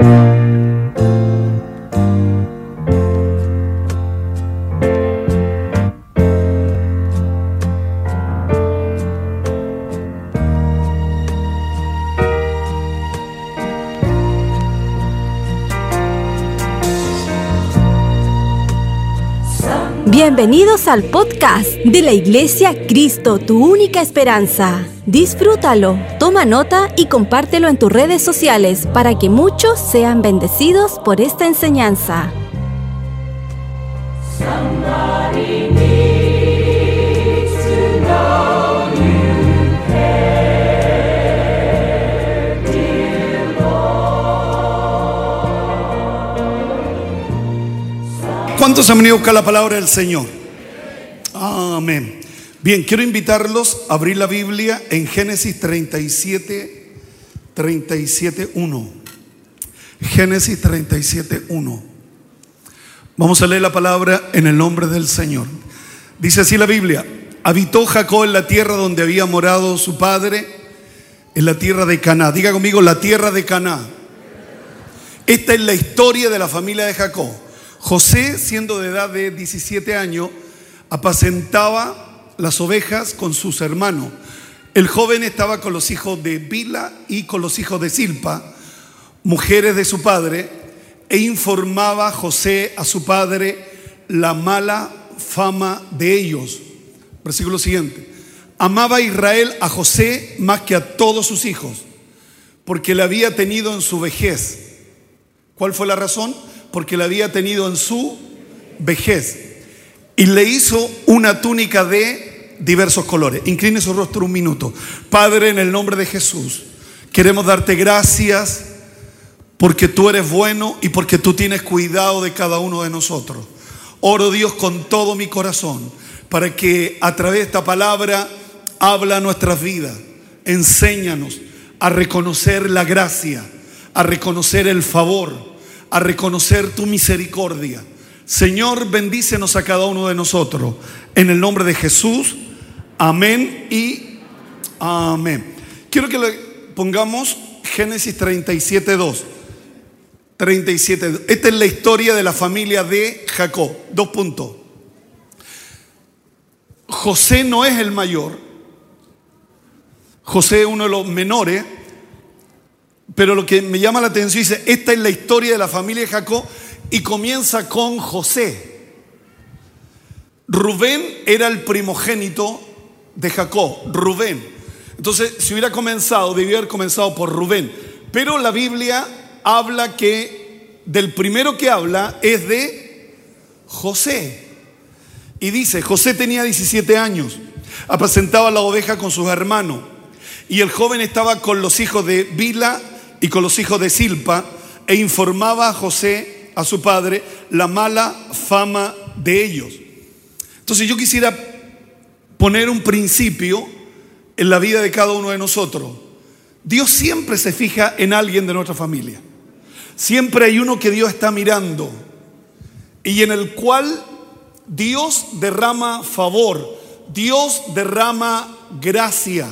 you. Bienvenidos al podcast de la Iglesia Cristo, tu única esperanza. Disfrútalo, toma nota y compártelo en tus redes sociales para que muchos sean bendecidos por esta enseñanza. ¿Cuántos han venido a buscar la palabra del Señor? Amén. Bien, quiero invitarlos a abrir la Biblia en Génesis 37, 37, 1. Génesis 37, 1. Vamos a leer la palabra en el nombre del Señor. Dice así la Biblia, habitó Jacob en la tierra donde había morado su padre, en la tierra de Caná. Diga conmigo, la tierra de Caná. Esta es la historia de la familia de Jacob. José, siendo de edad de 17 años, apacentaba las ovejas con sus hermanos. El joven estaba con los hijos de Bila y con los hijos de Silpa, mujeres de su padre, e informaba José a su padre la mala fama de ellos. Versículo siguiente. Amaba Israel a José más que a todos sus hijos, porque le había tenido en su vejez. ¿Cuál fue la razón? Porque la había tenido en su vejez. Y le hizo una túnica de diversos colores. Incline su rostro un minuto. Padre, en el nombre de Jesús, queremos darte gracias porque tú eres bueno y porque tú tienes cuidado de cada uno de nosotros. Oro Dios con todo mi corazón para que a través de esta palabra habla nuestras vidas. Enséñanos a reconocer la gracia, a reconocer el favor a reconocer tu misericordia. Señor, bendícenos a cada uno de nosotros. En el nombre de Jesús, amén y amén. Quiero que le pongamos Génesis 37, 2. 37. Esta es la historia de la familia de Jacob. Dos puntos. José no es el mayor. José es uno de los menores. Pero lo que me llama la atención dice, esta es la historia de la familia de Jacob y comienza con José. Rubén era el primogénito de Jacob, Rubén. Entonces, si hubiera comenzado, debía haber comenzado por Rubén. Pero la Biblia habla que del primero que habla es de José. Y dice, José tenía 17 años, apacentaba la oveja con sus hermanos. Y el joven estaba con los hijos de Bila y con los hijos de Silpa e informaba a José, a su padre, la mala fama de ellos. Entonces yo quisiera poner un principio en la vida de cada uno de nosotros. Dios siempre se fija en alguien de nuestra familia. Siempre hay uno que Dios está mirando y en el cual Dios derrama favor, Dios derrama gracia.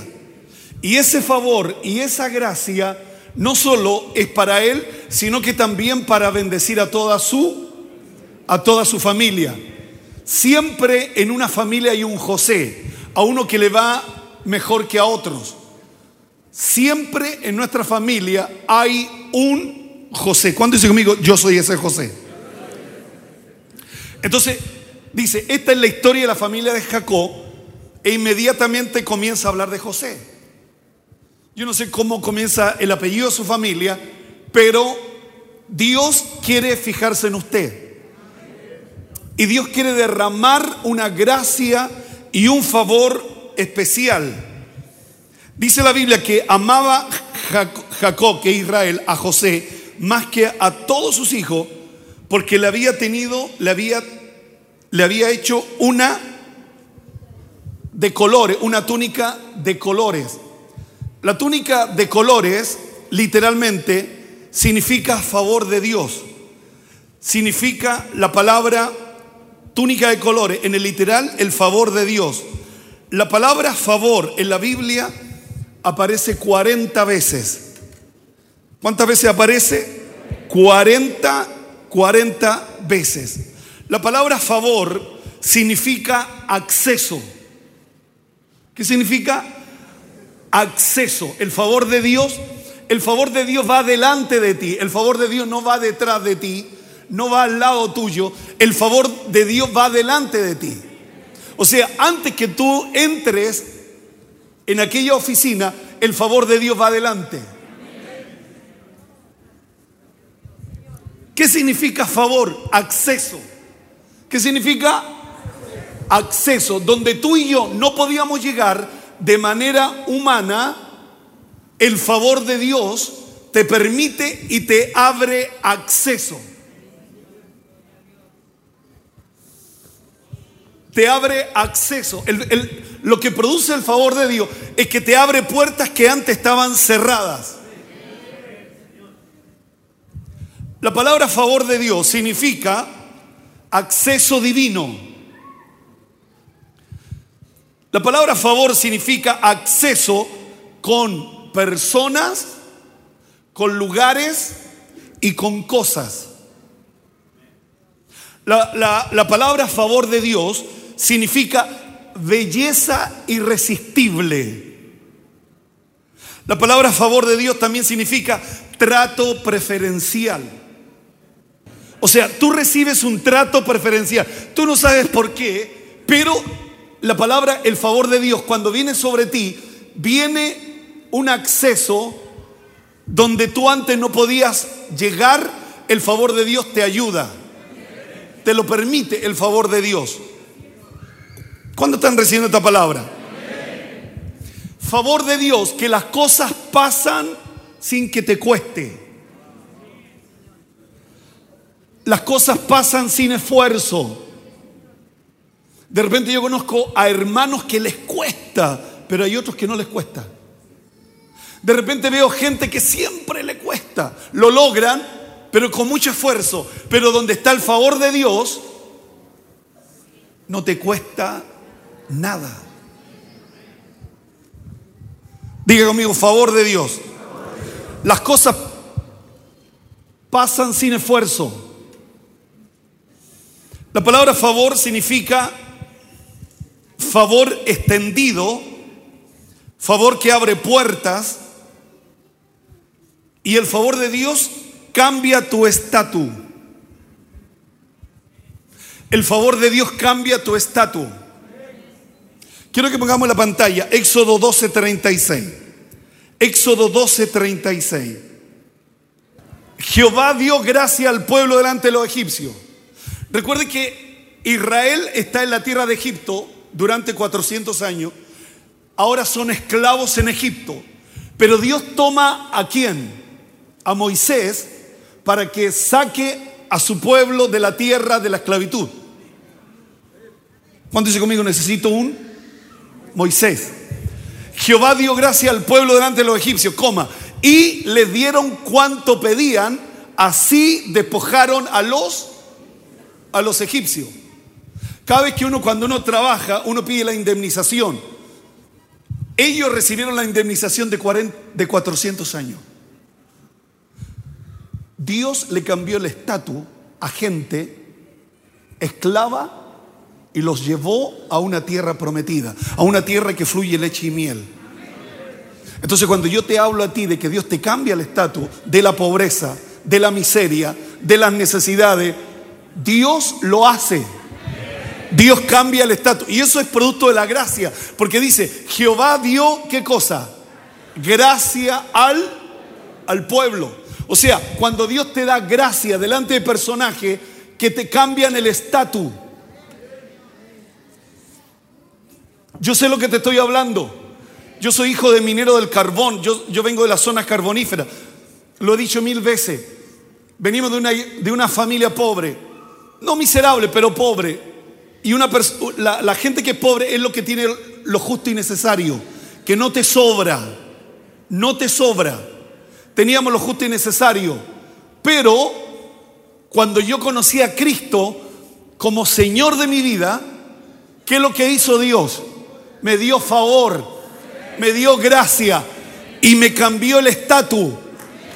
Y ese favor y esa gracia no solo es para él, sino que también para bendecir a toda su a toda su familia. Siempre en una familia hay un José, a uno que le va mejor que a otros. Siempre en nuestra familia hay un José. ¿Cuándo dice conmigo, yo soy ese José? Entonces, dice, esta es la historia de la familia de Jacob e inmediatamente comienza a hablar de José. Yo no sé cómo comienza el apellido de su familia, pero Dios quiere fijarse en usted. Y Dios quiere derramar una gracia y un favor especial. Dice la Biblia que amaba Jacob, que Israel, a José, más que a todos sus hijos, porque le había tenido, le había, le había hecho una de colores, una túnica de colores. La túnica de colores literalmente significa favor de Dios. Significa la palabra túnica de colores, en el literal el favor de Dios. La palabra favor en la Biblia aparece 40 veces. ¿Cuántas veces aparece? 40, 40 veces. La palabra favor significa acceso. ¿Qué significa? Acceso. El favor de Dios, el favor de Dios va delante de ti. El favor de Dios no va detrás de ti, no va al lado tuyo. El favor de Dios va delante de ti. O sea, antes que tú entres en aquella oficina, el favor de Dios va adelante. ¿Qué significa favor? Acceso. ¿Qué significa? Acceso. Donde tú y yo no podíamos llegar de manera humana, el favor de Dios te permite y te abre acceso. Te abre acceso. lo que produce el favor de Dios es que te abre puertas que antes estaban cerradas. La palabra favor de Dios significa acceso divino. La palabra favor significa acceso con personas, con lugares y con cosas. La, la palabra favor de Dios significa belleza irresistible. La palabra favor de Dios también significa trato preferencial. O sea, tú recibes un trato preferencial. Tú no sabes por qué, pero la palabra el favor de Dios cuando viene sobre ti, viene un acceso donde tú antes no podías llegar, el favor de Dios te ayuda. Te lo permite el favor de Dios. ¿Cuándo están recibiendo esta palabra? Favor de Dios, que las cosas pasan sin que te cueste. Las cosas pasan sin esfuerzo. De repente yo conozco a hermanos que les cuesta, pero hay otros que no les cuesta. De repente veo gente que siempre le cuesta. Lo logran, pero con mucho esfuerzo. Pero donde está el favor de Dios, no te cuesta nada. Diga conmigo, favor de Dios. Las cosas pasan sin esfuerzo. La palabra favor significa favor extendido, favor que abre puertas, y el favor de Dios cambia tu estatus. El favor de Dios cambia tu estatus. Quiero que pongamos la pantalla, Éxodo 12:36. Éxodo 12:36. Jehová dio gracia al pueblo delante de los egipcios. Recuerde que Israel está en la tierra de Egipto durante 400 años. Ahora son esclavos en Egipto. Pero Dios toma a quién? A Moisés para que saque a su pueblo de la tierra de la esclavitud. ¿Cuánto dice conmigo? Necesito un Moisés. Jehová dio gracia al pueblo delante de los egipcios, coma, y le dieron cuanto pedían, así despojaron a los a los egipcios. Cada vez que uno, cuando uno trabaja, uno pide la indemnización. Ellos recibieron la indemnización de, 40, de 400 años. Dios le cambió el estatus a gente esclava y los llevó a una tierra prometida, a una tierra que fluye leche y miel. Entonces cuando yo te hablo a ti de que Dios te cambia el estatus de la pobreza, de la miseria, de las necesidades, Dios lo hace. Dios cambia el estatus. Y eso es producto de la gracia. Porque dice, Jehová dio qué cosa? Gracia al, al pueblo. O sea, cuando Dios te da gracia delante de personajes que te cambian el estatus. Yo sé lo que te estoy hablando. Yo soy hijo de minero del carbón. Yo, yo vengo de la zona carbonífera. Lo he dicho mil veces. Venimos de una, de una familia pobre no miserable, pero pobre. Y una la, la gente que es pobre es lo que tiene lo justo y necesario, que no te sobra, no te sobra. Teníamos lo justo y necesario, pero cuando yo conocí a Cristo como Señor de mi vida, ¿qué es lo que hizo Dios? Me dio favor, me dio gracia y me cambió el estatus.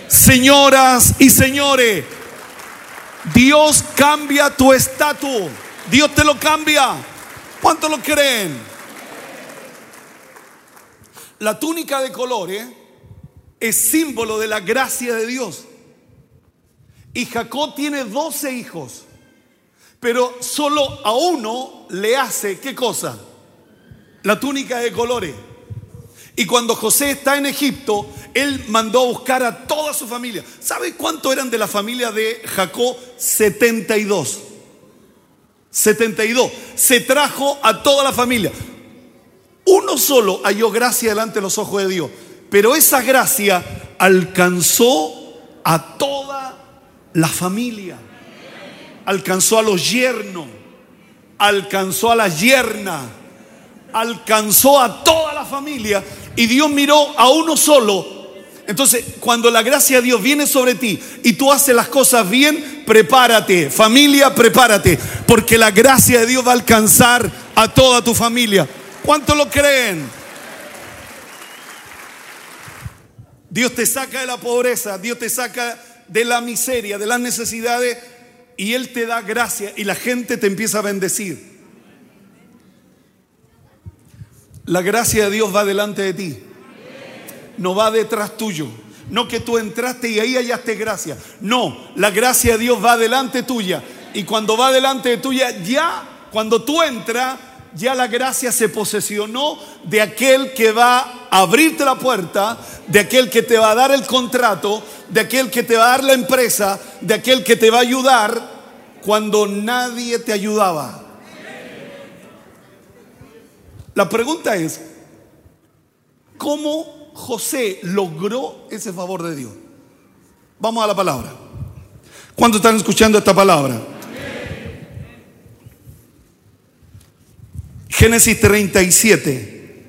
Señoras y señores, Dios cambia tu estatus. Dios te lo cambia. ¿Cuánto lo creen? La túnica de colores es símbolo de la gracia de Dios. Y Jacob tiene 12 hijos, pero solo a uno le hace, ¿qué cosa? La túnica de colores. Y cuando José está en Egipto, él mandó a buscar a toda su familia. ¿Sabe cuánto eran de la familia de Jacob? 72. 72. Se trajo a toda la familia. Uno solo halló gracia delante de los ojos de Dios. Pero esa gracia alcanzó a toda la familia. Alcanzó a los yernos. Alcanzó a la yerna. Alcanzó a toda la familia. Y Dios miró a uno solo entonces, cuando la gracia de Dios viene sobre ti y tú haces las cosas bien, prepárate. Familia, prepárate. Porque la gracia de Dios va a alcanzar a toda tu familia. ¿Cuánto lo creen? Dios te saca de la pobreza, Dios te saca de la miseria, de las necesidades y Él te da gracia y la gente te empieza a bendecir. La gracia de Dios va delante de ti no va detrás tuyo. No que tú entraste y ahí hallaste gracia. No, la gracia de Dios va delante tuya. Y cuando va delante de tuya, ya, cuando tú entras, ya la gracia se posesionó de aquel que va a abrirte la puerta, de aquel que te va a dar el contrato, de aquel que te va a dar la empresa, de aquel que te va a ayudar cuando nadie te ayudaba. La pregunta es, ¿cómo José logró ese favor de Dios? Vamos a la palabra. ¿Cuántos están escuchando esta palabra? Génesis 37.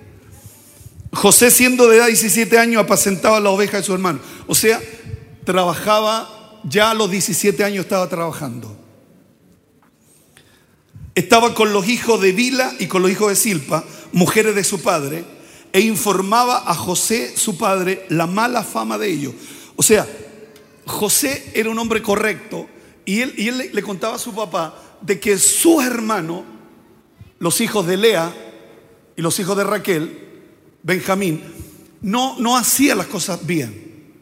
José siendo de edad 17 años apacentaba la oveja de su hermano. O sea, trabajaba, ya a los 17 años estaba trabajando. Estaba con los hijos de Vila y con los hijos de Silpa, mujeres de su padre e informaba a José, su padre, la mala fama de ellos. O sea, José era un hombre correcto y él, y él le, contaba a su papá de que sus hermanos, los hijos de Lea y los hijos de Raquel, Benjamín, no, no hacían las cosas bien,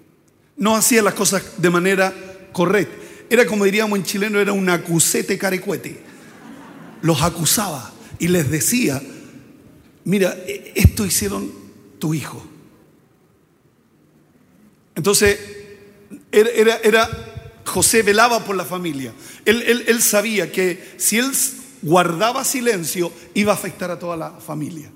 no hacían las cosas de manera correcta. Era como diríamos en chileno, era un acusete carecuete. Los acusaba y les decía mira, e, esto hicieron tu hijo. Entonces, era, era, José velaba por la familia. Él, sabía que si él guardaba silencio, iba a afectar a toda la familia.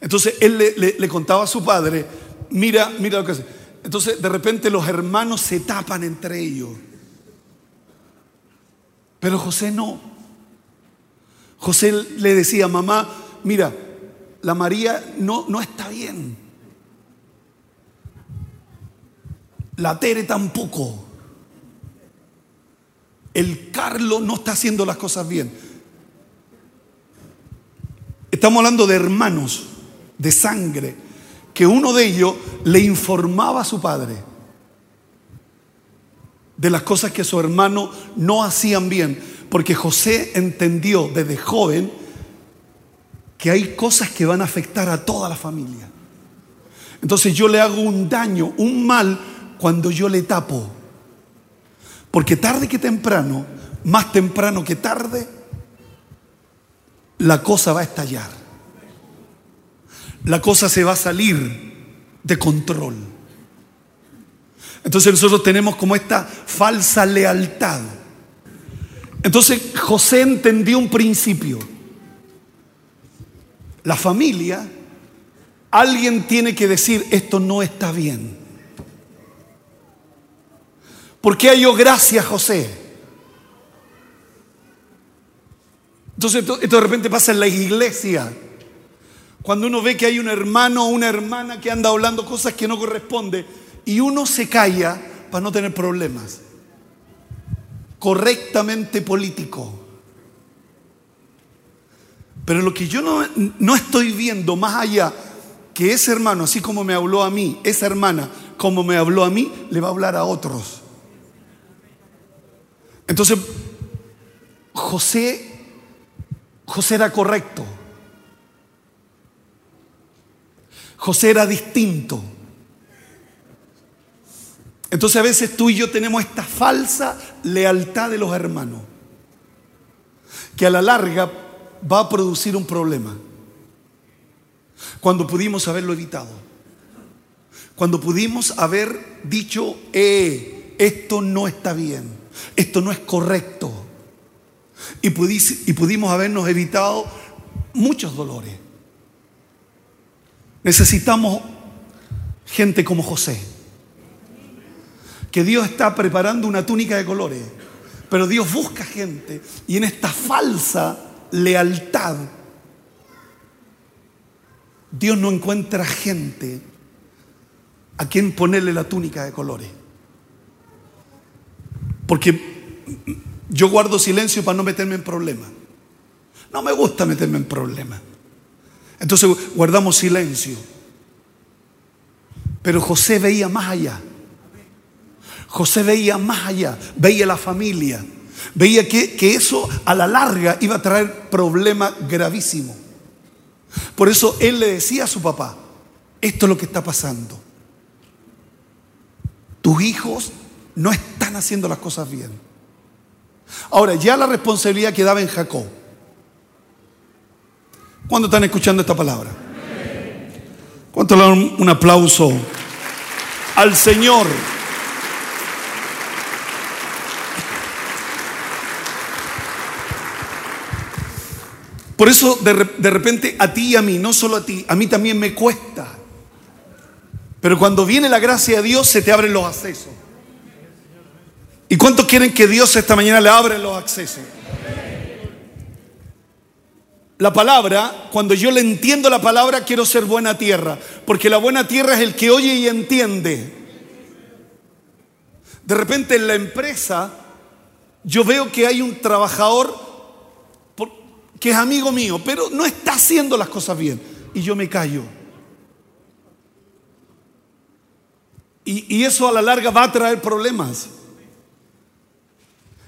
Entonces, él le, le contaba a su padre, mira, mira lo que hace. Entonces, de repente los hermanos se tapan entre ellos. Pero José no. José le decía, mamá, mira, la María no, no está bien. La Tere tampoco. El Carlos no está haciendo las cosas bien. Estamos hablando de hermanos, de sangre, que uno de ellos le informaba a su padre de las cosas que su hermano no hacían bien, porque José entendió desde joven que hay cosas que van a afectar a toda la familia. Entonces yo le hago un daño, un mal, cuando yo le tapo. Porque tarde que temprano, más temprano que tarde, la cosa va a estallar. La cosa se va a salir de control. Entonces nosotros tenemos como esta falsa lealtad. Entonces José entendió un principio. La familia, alguien tiene que decir, esto no está bien. ¿Por qué halló gracia José? Entonces esto, de repente pasa en la iglesia. Cuando uno ve que hay un hermano o una hermana que anda hablando cosas que no corresponde y uno se calla para no tener problemas. Correctamente político. Pero lo que yo no, no estoy viendo más allá que ese hermano, así como me habló a mí, esa hermana, como me habló a mí, le va a hablar a otros. Entonces, José, José era correcto. José era distinto. Entonces a veces tú y yo tenemos esta falsa lealtad de los hermanos, que a la larga va a producir un problema. Cuando pudimos haberlo evitado. Cuando pudimos haber dicho, eh, esto no está bien, esto no es correcto. Y, y pudimos habernos evitado muchos dolores. Necesitamos gente como José. Que Dios está preparando una túnica de colores. Pero Dios busca gente y en esta falsa lealtad, Dios no encuentra gente a quien ponerle la túnica de colores. Porque yo guardo silencio para no meterme en problemas. No me gusta meterme en problemas. Entonces guardamos silencio. Pero José veía más allá. José veía más allá, veía la familia, veía que, que eso a la larga iba a traer problemas gravísimos. Por eso él le decía a su papá, esto es lo que está pasando. Tus hijos no están haciendo las cosas bien. Ahora, ya la responsabilidad quedaba en Jacob. ¿Cuándo están escuchando esta palabra? ¿Cuánto le dan un aplauso al Señor? Por eso de, de, repente a ti y a mí, no solo a ti, a mí también me cuesta. Pero cuando viene la gracia de Dios se te abren los accesos. ¿Y cuántos quieren que Dios esta mañana le abra los accesos? La palabra, cuando yo le entiendo la palabra, quiero ser buena tierra, porque la buena tierra es el que oye y entiende. De repente en la empresa yo veo que hay un trabajador que es amigo mío, pero no está haciendo las cosas bien. Y yo me callo. Y, y, eso a la larga va a traer problemas.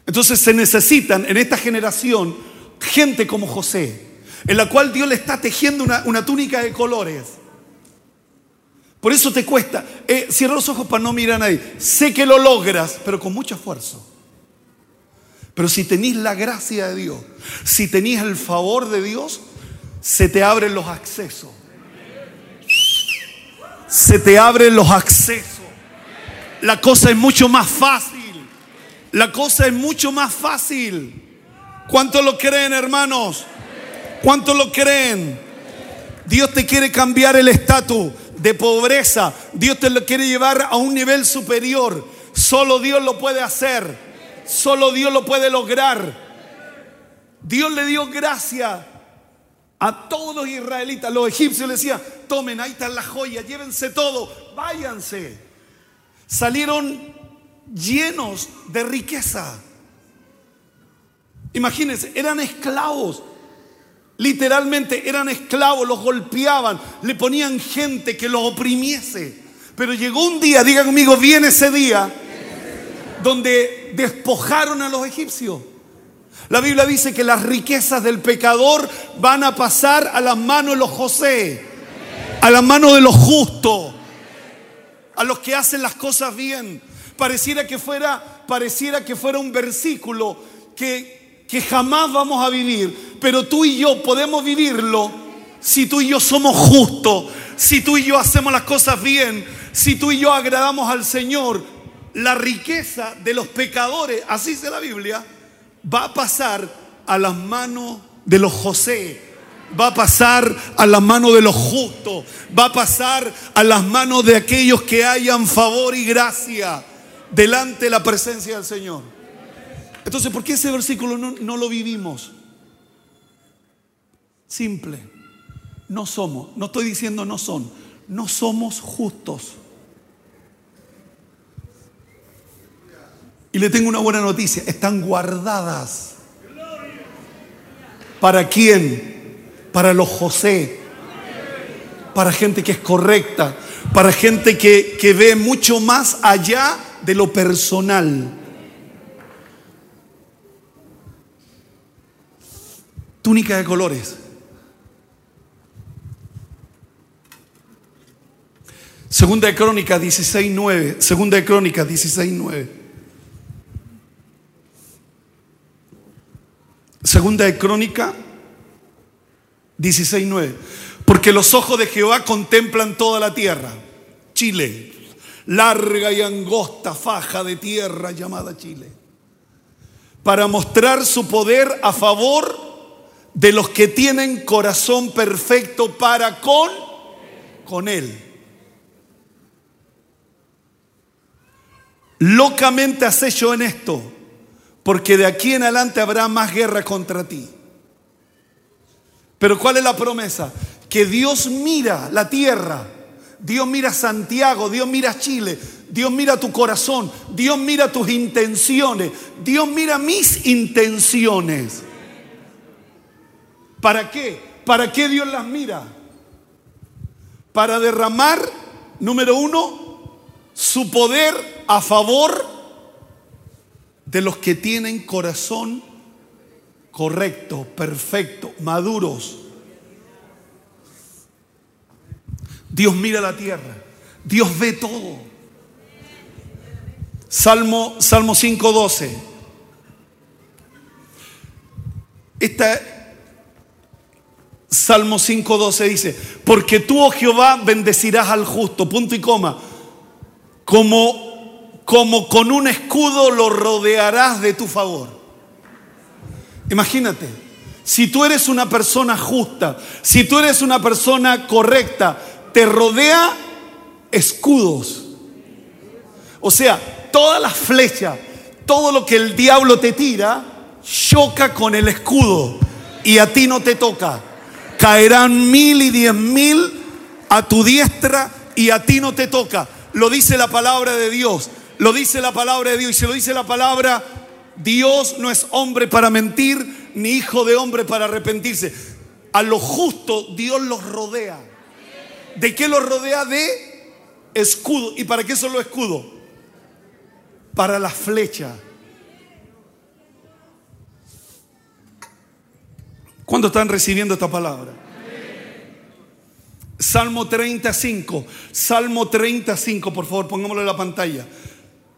Entonces se necesitan en esta generación gente como José, en la cual Dios le está tejiendo una, túnica de colores. Por eso te cuesta. Eh, cierra los ojos para no mirar a nadie. Sé que lo logras, pero con mucho esfuerzo. Pero si tenéis la gracia de Dios, si tenéis el favor de Dios, se te abren los accesos. Se te abren los accesos. La cosa es mucho más fácil. La cosa es mucho más fácil. ¿Cuántos lo creen, hermanos? ¿Cuántos lo creen? Dios te quiere cambiar el estatus de pobreza. Dios te lo quiere llevar a un nivel superior. Solo Dios lo puede hacer. Solo Dios lo puede lograr. Dios le dio gracia a todos los israelitas. Los egipcios le decían, tomen, ahí están las joyas, llévense todo, váyanse. Salieron llenos de riqueza. Imagínense, eran esclavos. Literalmente eran esclavos, los golpeaban, le ponían gente que los oprimiese. Pero llegó un día, diga conmigo, viene ese día, donde despojaron a los egipcios. La Biblia dice que las riquezas del pecador van a pasar a las manos de los José, a las manos de los justos, a los que hacen las cosas bien. Pareciera que fuera, pareciera que fuera un versículo que que jamás vamos a vivir, pero tú y yo podemos vivirlo si tú y yo somos justos, si tú y yo hacemos las cosas bien, si tú y yo agradamos al Señor. La riqueza de los pecadores, así dice la Biblia, va a pasar a las manos de los José, va a pasar a las manos de los justos, va a pasar a las manos de aquellos que hayan favor y gracia delante de la presencia del Señor. Entonces, ¿por qué ese versículo no, lo vivimos? Simple. No somos, no estoy diciendo no son, no somos justos. Y le tengo una buena noticia, están guardadas. ¿Para quién? Para los José, para gente que es correcta, para gente que, que ve mucho más allá de lo personal. Túnica de colores. Segunda de Crónicas 16.9. Segunda de Crónicas 16.9. Segunda de Crónica 16.9. Porque los ojos de Jehová contemplan toda la tierra. Chile. Larga y angosta faja de tierra llamada Chile. Para mostrar su poder a favor de los que tienen corazón perfecto para con, con Él. Locamente has hecho en esto, porque de aquí en adelante habrá más guerra contra ti. Pero ¿cuál es la promesa? Que Dios mira la tierra, Dios mira Santiago, Dios mira Chile, Dios mira tu corazón, Dios mira tus intenciones, Dios mira mis intenciones. ¿Para qué? ¿Para qué Dios las mira? Para derramar, número uno, su poder a favor de los que tienen corazón correcto, perfecto, maduros. Dios mira la tierra, Dios ve todo. Salmo, Salmo 5.12. Esta Salmo 5.12 dice, porque tú, oh Jehová, bendecirás al justo, punto y coma, como como con un escudo lo rodearás de tu favor. Imagínate, si tú eres una persona justa, si tú eres una persona correcta, te rodea escudos. O sea, todas las flechas, todo lo que el diablo te tira, choca con el escudo y a ti no te toca. Caerán mil y diez mil a tu diestra y a ti no te toca. Lo dice la palabra de Dios. Lo dice la palabra de Dios y se lo dice la palabra, Dios no es hombre para mentir, ni hijo de hombre para arrepentirse. A lo justo Dios los rodea. ¿De qué los rodea? De escudo. ¿Y para qué son los escudos? Para la flecha. ¿Cuándo están recibiendo esta palabra? Salmo 35, Salmo 35, por favor, pongámoslo en la pantalla.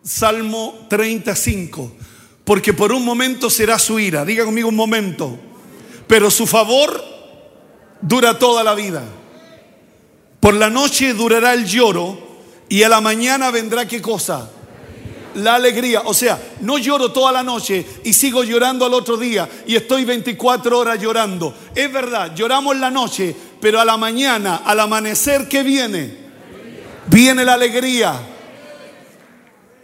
Salmo 35. Porque por un momento será su ira. Diga conmigo un momento. Pero su favor dura toda la vida. Por la noche durará el lloro y a la mañana vendrá qué cosa? La alegría. O sea, no lloro toda la noche y sigo llorando al otro día y estoy 24 horas llorando. Es verdad, lloramos la noche, pero a la mañana, al amanecer, ¿qué viene? Viene la alegría.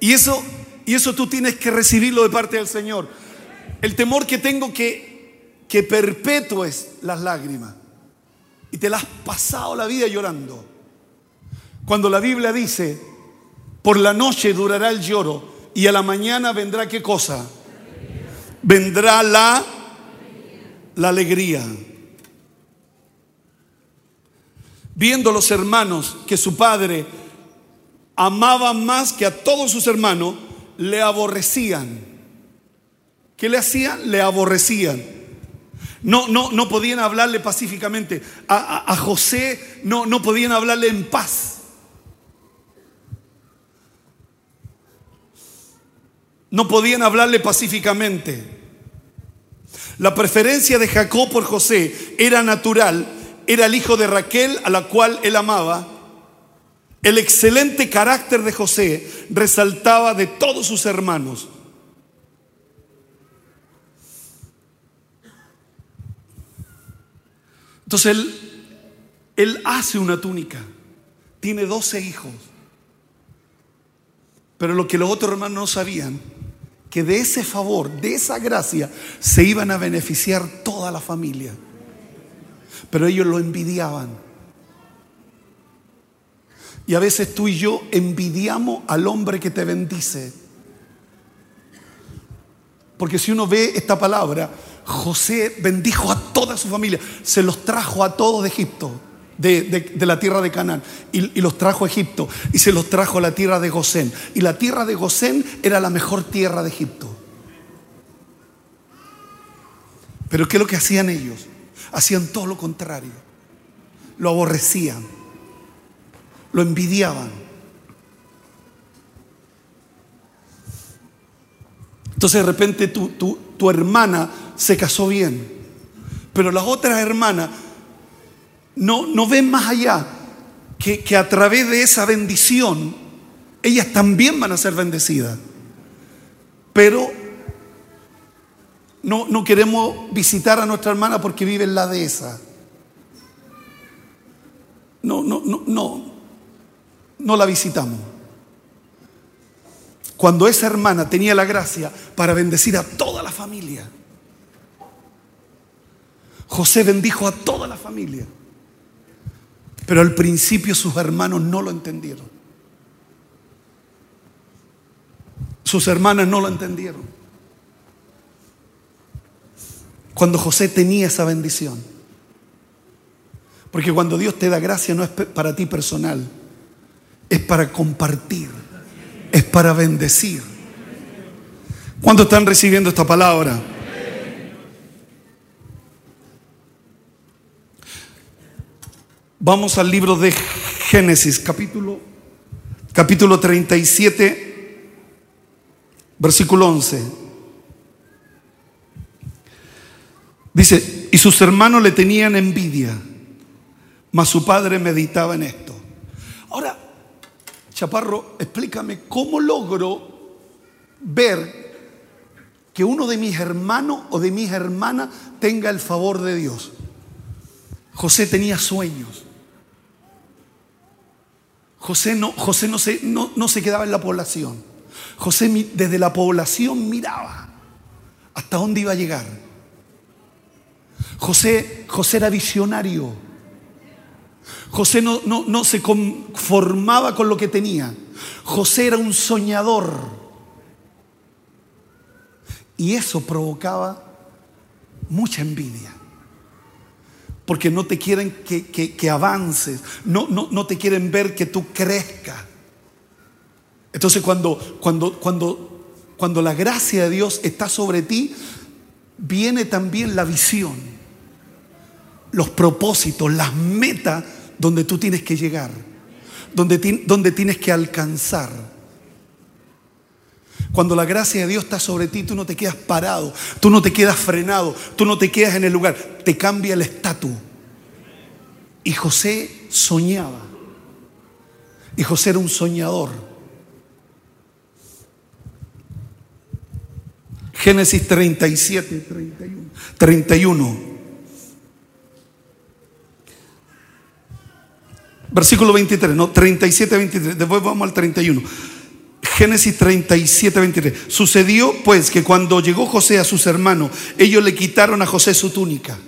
Y eso, y eso tú tienes que recibirlo de parte del Señor. El temor que tengo que, que perpetúes las lágrimas. Y te las has pasado la vida llorando. Cuando la Biblia dice, por la noche durará el lloro y a la mañana vendrá qué cosa? Vendrá la, la alegría. Viendo los hermanos que su padre amaba más que a todos sus hermanos, le aborrecían. ¿Qué le hacían? Le aborrecían. No, no, no podían hablarle pacíficamente. A, José no, no podían hablarle en paz. No podían hablarle pacíficamente. La preferencia de Jacob por José era natural. Era el hijo de Raquel a la cual él amaba el excelente carácter de José resaltaba de todos sus hermanos. Entonces él, él hace una túnica, tiene 12 hijos. Pero lo que los otros hermanos no sabían, que de ese favor, de esa gracia, se iban a beneficiar toda la familia. Pero ellos lo envidiaban. Y a veces tú y yo envidiamos al hombre que te bendice. Porque si uno ve esta palabra, José bendijo a toda su familia, se los trajo a todos de Egipto. de, la tierra de Canaán y, los trajo a Egipto y se los trajo a la tierra de Gosén. Y la tierra de Gosén era la mejor tierra de Egipto. Pero ¿qué es lo que hacían ellos? Hacían todo lo contrario. Lo aborrecían, lo envidiaban. Entonces de repente tu, tu hermana se casó bien, pero las otras hermanas no, no ven más allá que, que a través de esa bendición ellas también van a ser bendecidas. Pero no, no, queremos visitar a nuestra hermana porque vive en la dehesa. No, no, no, no, no la visitamos. Cuando esa hermana tenía la gracia para bendecir a toda la familia. José bendijo a toda la familia. Pero al principio sus hermanos no lo entendieron. Sus hermanas no lo entendieron. Cuando José tenía esa bendición. Porque cuando Dios te da gracia no es para ti personal, es para compartir, es para bendecir. ¿Cuántos están recibiendo esta palabra? Vamos al libro de Génesis, capítulo, capítulo 37, versículo 11. Dice, y sus hermanos le tenían envidia, mas su padre meditaba en esto. Ahora, Chaparro, explícame cómo logro ver que uno de mis hermanos o de mis hermanas tenga el favor de Dios. José tenía sueños. José no, José no, se, no, se quedaba en la población. José desde la población miraba hasta dónde iba a llegar. José, José era visionario. José no, no, no, se conformaba con lo que tenía. José era un soñador. Y eso provocaba mucha envidia porque no te quieren que, avances, no, no, no, te quieren ver que tú crezcas. Entonces cuando, cuando, cuando, cuando la gracia de Dios está sobre ti, viene también la visión, los propósitos, las metas donde tú tienes que llegar, donde, donde tienes que alcanzar. Cuando la gracia de Dios está sobre ti, tú no te quedas parado, tú no te quedas frenado, tú no te quedas en el lugar, te cambia el estatus. Y José soñaba. Y José era un soñador. Génesis 37, 31. 31. Versículo 23, no, 37, 23. Después vamos al 31. Génesis 37, 23. Sucedió pues que cuando llegó José a sus hermanos, ellos le quitaron a José su túnica.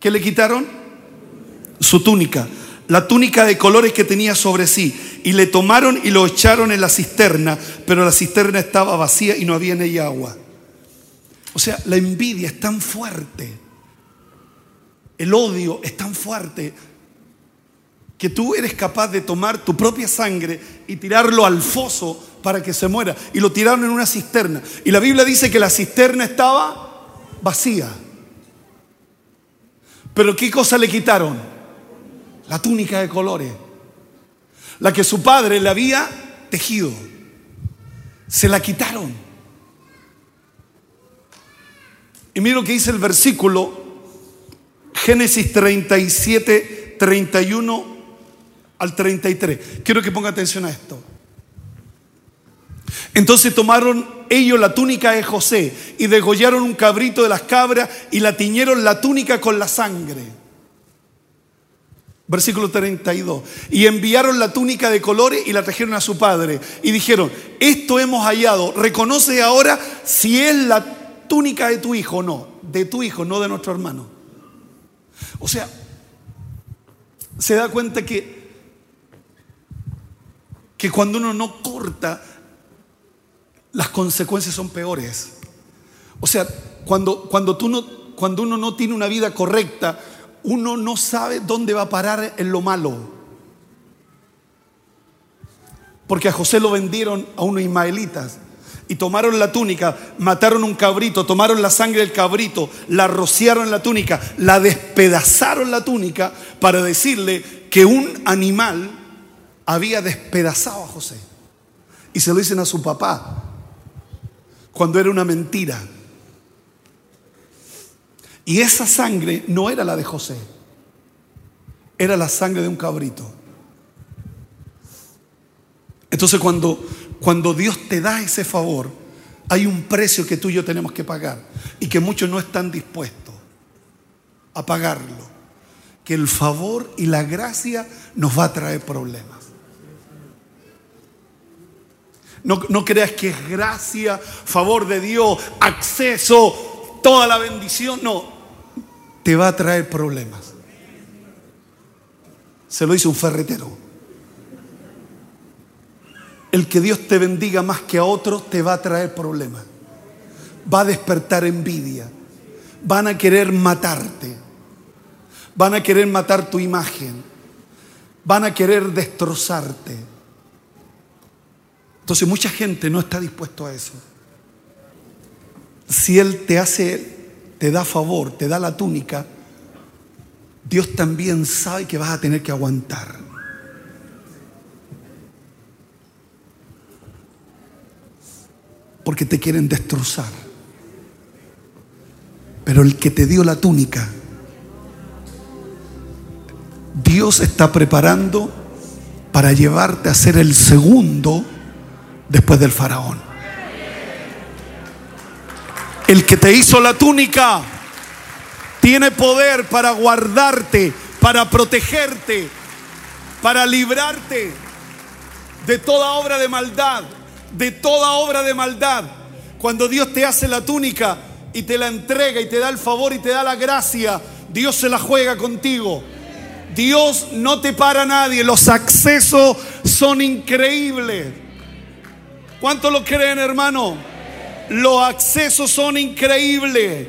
¿Qué le quitaron? Su túnica. La túnica de colores que tenía sobre sí. Y le tomaron y lo echaron en la cisterna, pero la cisterna estaba vacía y no había en ella agua. O sea, la envidia es tan fuerte. El odio es tan fuerte que tú eres capaz de tomar tu propia sangre y tirarlo al foso para que se muera. Y lo tiraron en una cisterna. Y la Biblia dice que la cisterna estaba vacía. Pero ¿qué cosa le quitaron? La túnica de colores. La que su padre le había tejido. Se la quitaron. Y mira lo que dice el versículo Génesis 37, 31 al 33. Quiero que ponga atención a esto. Entonces tomaron ellos la túnica de José y degollaron un cabrito de las cabras y la tiñeron la túnica con la sangre. Versículo 32. Y enviaron la túnica de colores y la trajeron a su padre. Y dijeron, esto hemos hallado. Reconoce ahora si es la túnica de tu hijo o no. De tu hijo, no de nuestro hermano. O sea, se da cuenta que que cuando uno no corta, las consecuencias son peores. O sea, cuando, cuando, tú no, cuando uno no tiene una vida correcta, uno no sabe dónde va a parar en lo malo. Porque a José lo vendieron a unos ismaelitas y tomaron la túnica, mataron un cabrito, tomaron la sangre del cabrito, la rociaron la túnica, la despedazaron la túnica para decirle que un animal había despedazado a José. Y se lo dicen a su papá cuando era una mentira. Y esa sangre no era la de José, era la sangre de un cabrito. Entonces cuando, cuando Dios te da ese favor, hay un precio que tú y yo tenemos que pagar y que muchos no están dispuestos a pagarlo. Que el favor y la gracia nos va a traer problemas. No, no creas que es gracia, favor de Dios, acceso, toda la bendición. No, te va a traer problemas. Se lo hizo un ferretero. El que Dios te bendiga más que a otros te va a traer problemas. Va a despertar envidia. Van a querer matarte. Van a querer matar tu imagen. Van a querer destrozarte. Entonces mucha gente no está dispuesto a eso. Si Él te hace, te da favor, te da la túnica, Dios también sabe que vas a tener que aguantar. porque te quieren destrozar. Pero el que te dio la túnica, Dios está preparando para llevarte a ser el segundo después del faraón. El que te hizo la túnica tiene poder para guardarte, para protegerte, para librarte de toda obra de maldad de toda obra de maldad. Cuando Dios te hace la túnica y te la entrega y te da el favor y te da la gracia, Dios se la juega contigo. Dios no te para nadie, los accesos son increíbles. ¿Cuánto lo creen, hermano? Los accesos son increíbles.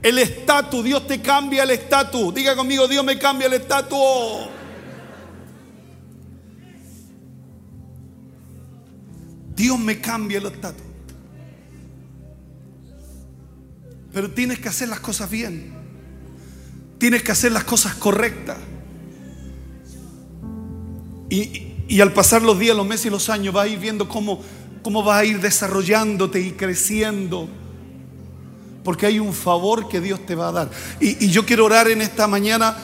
El estatus, Dios te cambia el estatus. Diga conmigo, Dios me cambia el estatus. Dios me cambia el estatus. Pero tienes que hacer las cosas bien. Tienes que hacer las cosas correctas. Y, al pasar los días, los meses y los años, vas a ir viendo cómo, cómo vas a ir desarrollándote y creciendo. Porque hay un favor que Dios te va a dar. Y, yo quiero orar en esta mañana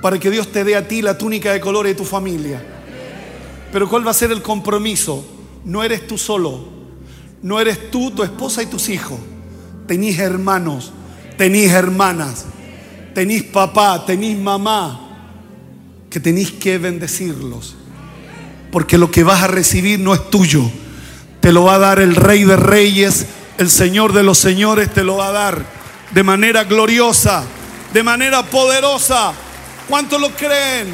para que Dios te dé a ti la túnica de colores de tu familia. Pero ¿cuál va a ser el compromiso? no eres tú solo, no eres tú, tu esposa y tus hijos. Tenís hermanos, tenís hermanas, tenís papá, tenís mamá, que tenís que bendecirlos. Porque lo que vas a recibir no es tuyo, te lo va a dar el Rey de Reyes, el Señor de los Señores, te lo va a dar de manera gloriosa, de manera poderosa. ¿Cuántos lo creen?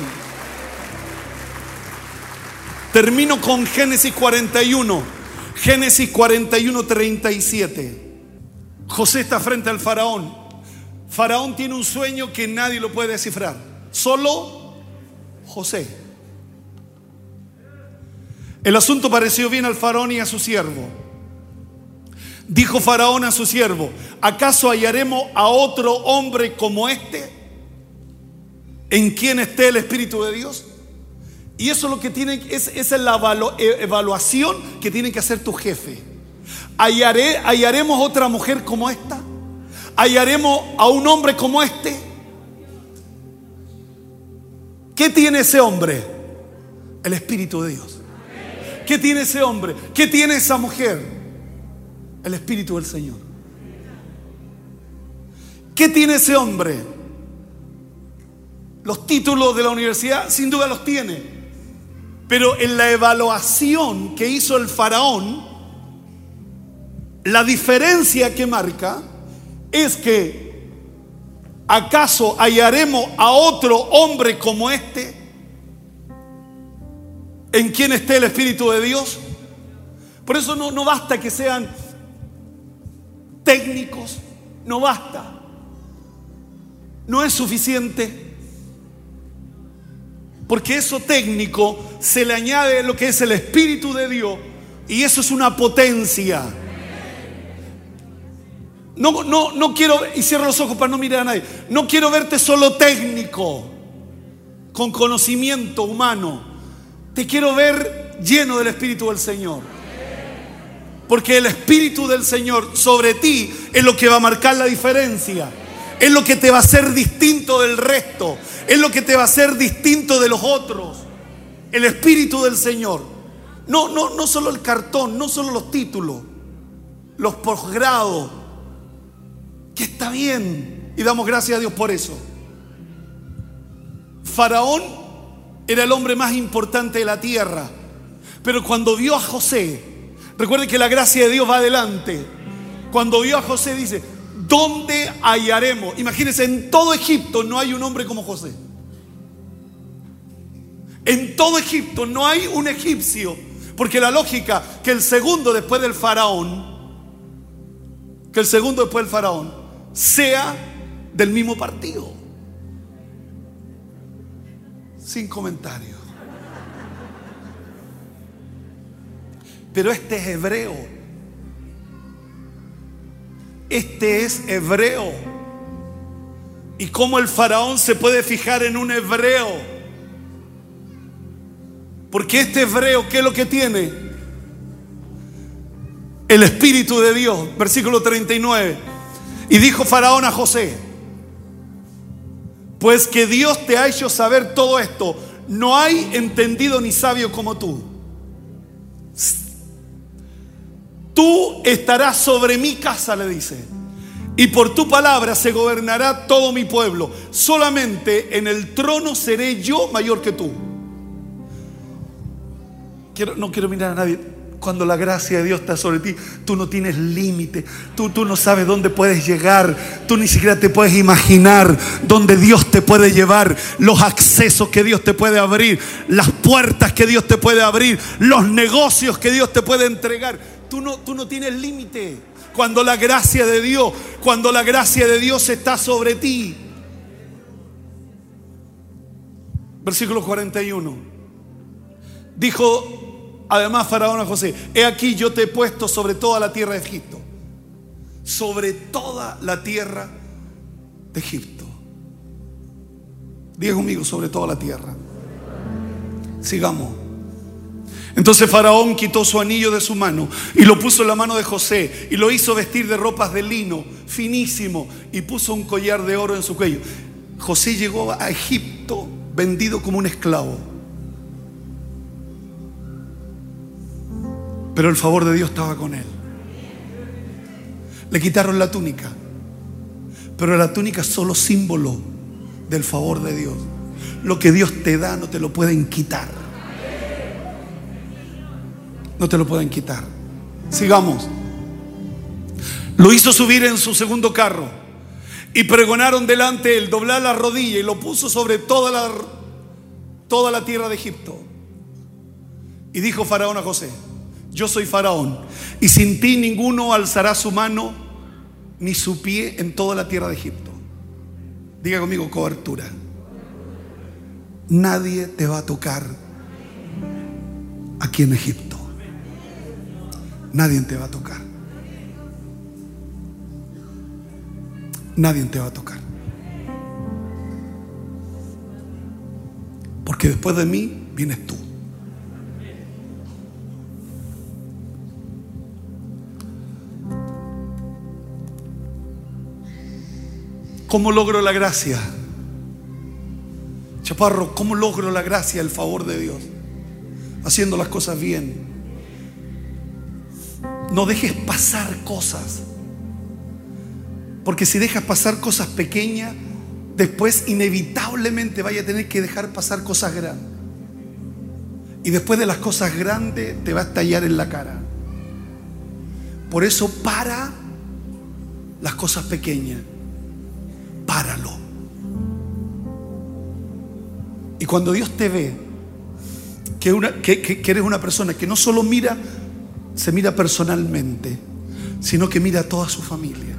Termino con Génesis 41. Génesis 41, 37. José está frente al faraón. Faraón tiene un sueño que nadie lo puede descifrar. Solo José. El asunto pareció bien al faraón y a su siervo. Dijo faraón a su siervo, ¿acaso hallaremos a otro hombre como este en quien esté el Espíritu de Dios? Y eso es lo que tienen, es, esa es la e, evaluación que tiene que hacer tu jefe. ¿Hallaré, ¿Hallaremos otra mujer como esta? ¿Hallaremos a un hombre como este? ¿Qué tiene ese hombre? El Espíritu de Dios. ¿Qué tiene ese hombre? ¿Qué tiene esa mujer? El Espíritu del Señor. ¿Qué tiene ese hombre? Los títulos de la universidad sin duda los tiene. Pero en la evaluación que hizo el faraón, la diferencia que marca es que ¿acaso hallaremos a otro hombre como este en quien esté el Espíritu de Dios? Por eso no, no basta que sean técnicos, no basta. No es suficiente Porque eso técnico se le añade lo que es el Espíritu de Dios y eso es una potencia. No, no, no quiero, y cierro los ojos para no mirar a nadie, no quiero verte solo técnico, con conocimiento humano. Te quiero ver lleno del Espíritu del Señor. Porque el Espíritu del Señor sobre ti es lo que va a marcar la diferencia. Es lo que te va a hacer distinto del resto. Es lo que te va a hacer distinto de los otros. El Espíritu del Señor. No, no, no solo el cartón, no solo los títulos, los posgrados, que está bien y damos gracias a Dios por eso. Faraón era el hombre más importante de la tierra, pero cuando vio a José, recuerde que la gracia de Dios va adelante, cuando vio a José dice, ¿dónde hallaremos? Imagínense, en todo Egipto no hay un hombre como José. En todo Egipto no hay un egipcio, porque la lógica que el segundo después del faraón, que el segundo después del faraón, sea del mismo partido. Sin comentarios. Pero este es hebreo. Este es hebreo. ¿Y cómo el faraón se puede fijar en un hebreo? Porque este hebreo, ¿qué es lo que tiene? El Espíritu de Dios. Versículo 39. Y dijo Faraón a José, pues que Dios te ha hecho saber todo esto, no hay entendido ni sabio como tú. Tú estarás sobre mi casa, le dice, y por tu palabra se gobernará todo mi pueblo. Solamente en el trono seré yo mayor que tú. Quiero, no quiero mirar a nadie. Cuando la gracia de Dios está sobre ti, tú no tienes límite. Tú, tú no sabes dónde puedes llegar. Tú ni siquiera te puedes imaginar dónde Dios te puede llevar. Los accesos que Dios te puede abrir. Las puertas que Dios te puede abrir. Los negocios que Dios te puede entregar. Tú no, tú no tienes límite. Cuando la gracia de Dios, cuando la gracia de Dios está sobre ti. Versículo 41. Dijo Además, Faraón a José, he aquí yo te he puesto sobre toda la tierra de Egipto. Sobre toda la tierra de Egipto. Diga conmigo, sobre toda la tierra. Sigamos. Entonces Faraón quitó su anillo de su mano y lo puso en la mano de José y lo hizo vestir de ropas de lino finísimo y puso un collar de oro en su cuello. José llegó a Egipto vendido como un esclavo. Pero el favor de Dios estaba con él. Le quitaron la túnica. Pero la túnica es solo símbolo del favor de Dios. Lo que Dios te da no te lo pueden quitar. No te lo pueden quitar. Sigamos. Lo hizo subir en su segundo carro y pregonaron delante él, doblar la rodilla y lo puso sobre toda la, toda la tierra de Egipto. Y dijo Faraón a José, yo soy faraón, y sin ti ninguno alzará su mano ni su pie en toda la tierra de Egipto. Diga conmigo cobertura. Nadie te va a tocar aquí en Egipto. Nadie te va a tocar. Nadie te va a tocar. Porque después de mí vienes tú. ¿Cómo logro la gracia? Chaparro, ¿cómo logro la gracia, el favor de Dios? Haciendo las cosas bien. No dejes pasar cosas. Porque si dejas pasar cosas pequeñas, después inevitablemente vaya a tener que dejar pasar cosas grandes. Y después de las cosas grandes te va a estallar en la cara. Por eso para las cosas pequeñas páralo. Y cuando Dios te ve, que, eres una persona que no solo mira, se mira personalmente, sino que mira a toda su familia.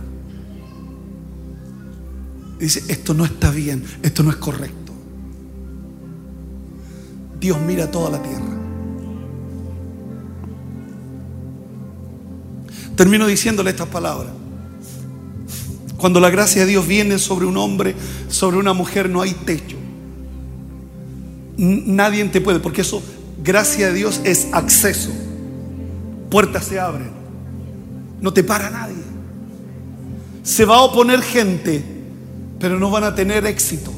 dice, esto no está bien, esto no es correcto. Dios mira toda la tierra. Termino diciéndole estas palabras. Cuando la gracia de Dios viene sobre un hombre, sobre una mujer, no hay techo. Nadie te puede, porque eso, gracia de Dios es acceso. Puertas se abren. No te para nadie. Se va a oponer gente, pero no van a tener éxito.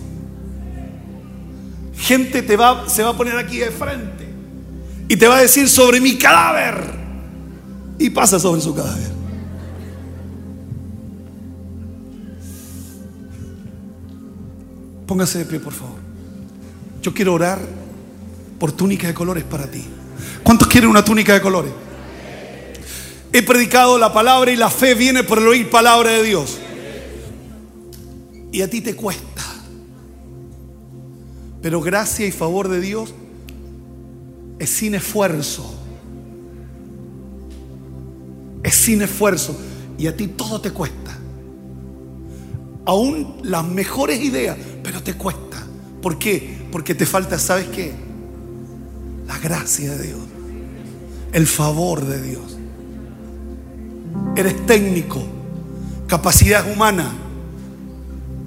Gente te va, se va a poner aquí de frente y te va a decir sobre mi cadáver. Y pasa sobre su cadáver. Póngase de pie, por favor. Yo quiero orar por túnica de colores para ti. ¿Cuántos quieren una túnica de colores? He predicado la palabra y la fe viene por el oír palabra de Dios. Y a ti te cuesta. Pero gracia y favor de Dios es sin esfuerzo. Es sin esfuerzo. Y a ti todo te cuesta. Aún las mejores ideas, pero te cuesta. ¿Por qué? Porque te falta, ¿sabes qué? La gracia de Dios. El favor de Dios. Eres técnico, capacidad humana,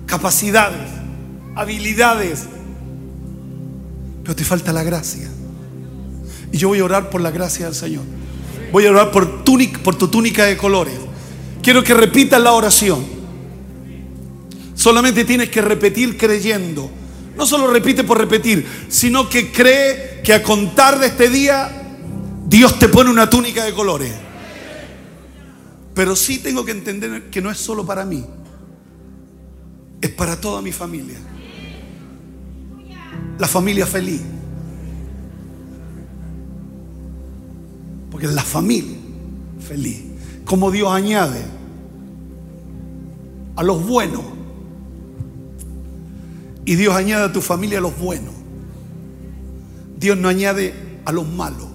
capacidades, habilidades, pero te falta la gracia. Y yo voy a orar por la gracia del Señor. Voy a orar por, por tu túnica de colores. Quiero que repitas la oración. Solamente tienes que repetir creyendo. No solo repite por repetir, sino que cree que a contar de este día Dios te pone una túnica de colores. Pero sí tengo que entender que no es solo para mí, es para toda mi familia la familia feliz. Porque la familia feliz. Como Dios añade a los buenos. Y Dios añade a tu familia a los buenos. Dios no añade a los malos.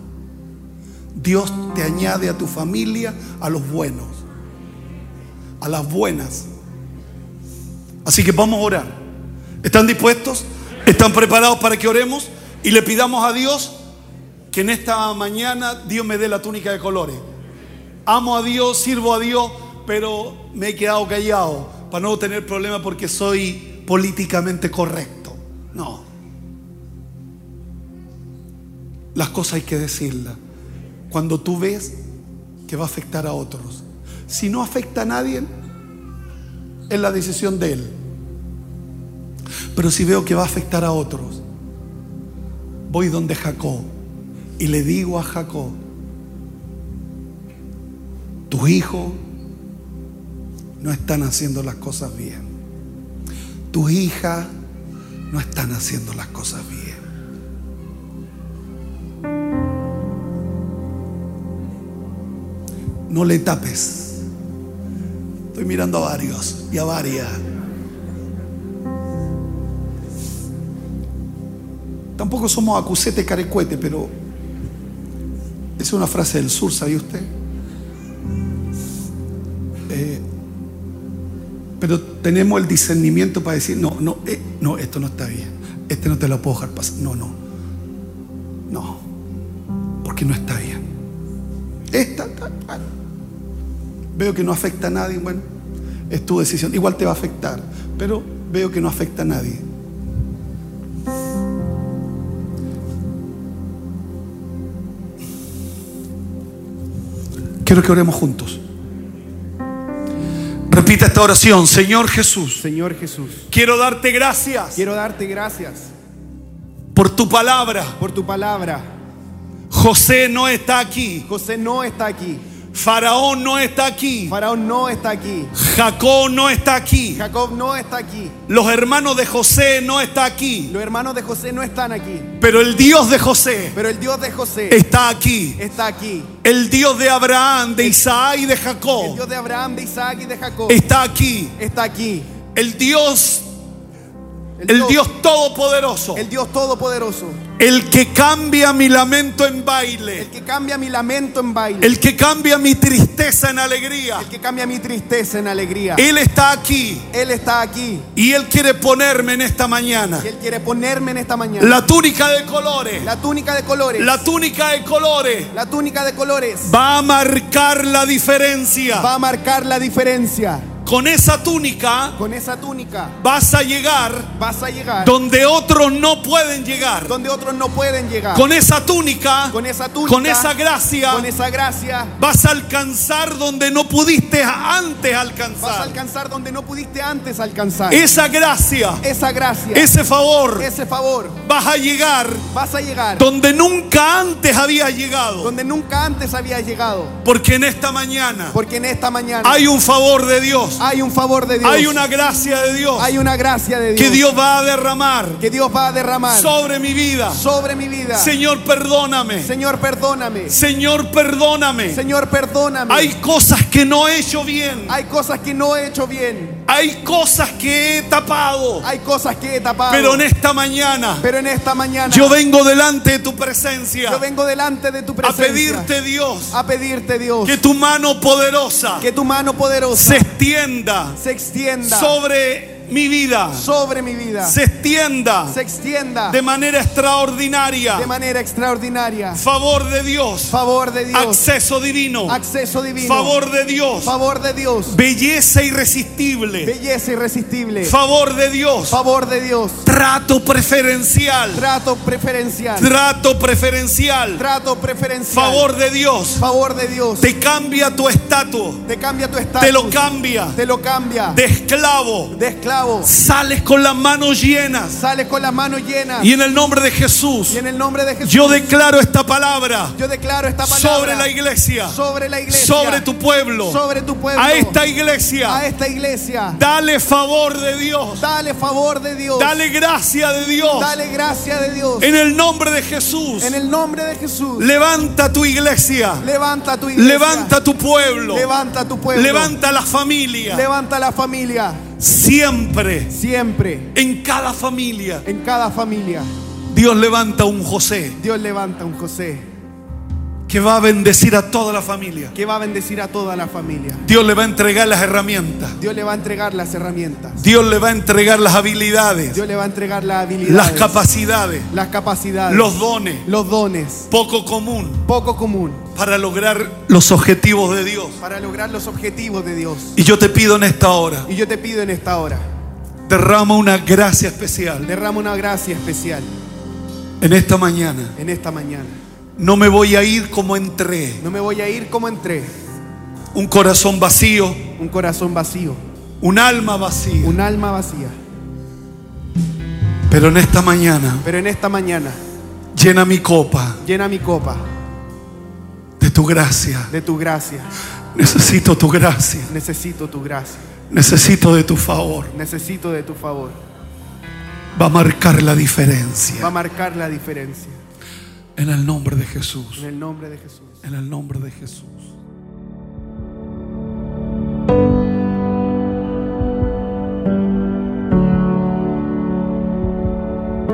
Dios te añade a tu familia a los buenos. A las buenas. Así que vamos a orar. ¿Están dispuestos? ¿Están preparados para que oremos y le pidamos a Dios que en esta mañana Dios me dé la túnica de colores? Amo a Dios, sirvo a Dios, pero me he quedado callado para no tener problemas porque soy políticamente correcto. No. Las cosas hay que decirlas. Cuando tú ves que va a afectar a otros. Si no afecta a nadie, es la decisión de él. Pero si veo que va a afectar a otros, voy donde Jacob y le digo a Jacob, tus hijos no están haciendo las cosas bien. Tus hijas no están haciendo las cosas bien. No le tapes. Estoy mirando a varios y a varias. Tampoco somos acusete carecuete, pero es una frase del sur, ¿sabía usted? Tenemos el discernimiento para decir, no, no, eh, no, esto no está bien. Este no te lo puedo dejar pasar. No, no. No. Porque no está bien. Esta, esta, veo que no afecta a nadie. Bueno, es tu decisión. Igual te va a afectar. Pero veo que no afecta a nadie. Quiero que oremos juntos. Repita esta oración, Señor Jesús. Señor Jesús. Quiero darte gracias. Quiero darte gracias por tu palabra. Por tu palabra. José no está aquí. José no está aquí. Faraón no está aquí. Faraón no está aquí. Jacob no está aquí. Jacob no está aquí. Los hermanos de José no está aquí. Los hermanos de José no están aquí. Pero el Dios de José. Pero el Dios de José está aquí. Está aquí. El Dios de Abraham, de Isaac y de Jacob. El Dios de Abraham, de Isaac y de Jacob. Está aquí. Está aquí. El Dios El Dios todopoderoso. El Dios todopoderoso. El que cambia mi lamento en El baile. que cambia mi lamento en baile. El que cambia mi tristeza en alegría. El que cambia mi tristeza en alegría. Él está aquí Él está aquí. y Él quiere ponerme en esta mañana. Y Él quiere ponerme en esta mañana. La túnica de colores. La túnica de colores. La túnica de colores La túnica de colores. va a marcar la diferencia. Va a marcar la diferencia. Con esa túnica Con esa túnica vas a llegar vas a llegar donde otros no pueden llegar. donde otros no pueden llegar. Con esa túnica, Con esa túnica. con esa gracia, Con esa gracia. vas a alcanzar donde no pudiste antes Vas a alcanzar. alcanzar donde no pudiste antes alcanzar. Esa gracia, esa gracia. ese favor, ese favor. vas a llegar Vas a llegar donde nunca antes había llegado. donde nunca antes había llegado. Porque en esta mañana Porque en esta mañana hay un favor de Dios, hay un favor de Dios. hay una gracia de Dios Hay una gracia de Dios. que Dios va a derramar que Dios va a derramar sobre mi vida. sobre mi vida. Señor, perdóname. Señor, perdóname. Señor, perdóname. Señor, perdóname. Hay cosas que no he hecho bien. Hay cosas que no he hecho bien. Hay cosas que he tapado. Hay cosas que he tapado. Pero en esta mañana Pero en esta mañana yo vengo delante de tu presencia yo vengo delante de tu a presencia pedirte, Dios, a pedirte, Dios, que tu mano poderosa que tu mano poderosa se extienda se extienda sobre mi vida. sobre mi vida. Se extienda se extienda de manera extraordinaria. de manera extraordinaria. Favor de Dios. Favor de Dios. Acceso divino. Acceso divino. Favor de Dios. Favor de Dios. Belleza irresistible. Belleza irresistible. Favor de Dios. Favor de Dios. Trato preferencial. Trato preferencial. Trato preferencial. Trato preferencial. Favor de Dios. Favor de Dios. Te cambia tu estatus. Te cambia tu estatus. Te lo cambia. Te lo cambia. De esclavo. De esclavo. Sales con las manos llenas. Sales con las manos llenas. Y en el nombre de Jesús. Y en el nombre de Jesús. Yo declaro esta palabra yo declaro esta palabra sobre la iglesia. sobre la iglesia, Sobre tu pueblo. sobre tu pueblo, A esta a iglesia. esta iglesia. Dale favor de Dios. Dale favor de Dios. Dale gracia de Dios. Dale gracia de Dios. En el nombre de Jesús. En el nombre de Jesús. Levanta tu iglesia. levanta tu iglesia. Levanta tu pueblo. Levanta tu pueblo. Levanta la familia. Levanta la familia. Siempre. Siempre. En cada familia. En cada familia. Dios levanta un José Dios levanta un José que va a bendecir a toda la familia. que va a bendecir a toda la familia. Dios le va a entregar las herramientas. Dios le va a entregar las herramientas. Dios le va a entregar las habilidades, Dios le va a entregar las habilidades. las capacidades, las capacidades. los dones, los dones. poco común Poco común. para lograr los objetivos de Dios. Para lograr los objetivos de Dios. Y yo te pido en esta hora, Y yo te pido en esta hora. derrama una gracia especial Derrama una gracia especial en esta mañana. en esta mañana. No me voy a ir como entré, No me voy a ir como entré. un corazón vacío, Un corazón vacío. un alma vacía. Un alma vacía. Pero en esta mañana Pero en esta mañana llena mi copa llena mi copa de tu gracia. de tu gracia. Necesito tu gracia. Necesito tu gracia. Necesito de tu favor. Necesito de tu favor. Va a marcar la Va a diferencia. marcar la diferencia. En el nombre de Jesús. En el nombre de Jesús. En el nombre de Jesús.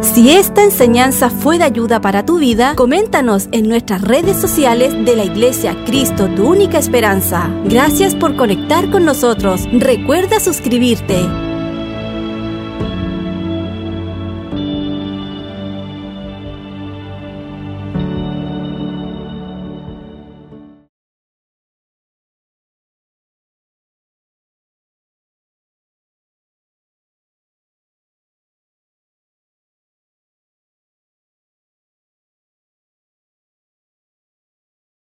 Si esta enseñanza fue de ayuda para tu vida, coméntanos en nuestras redes sociales de la Iglesia Cristo, tu única esperanza. Gracias por conectar con nosotros. Recuerda suscribirte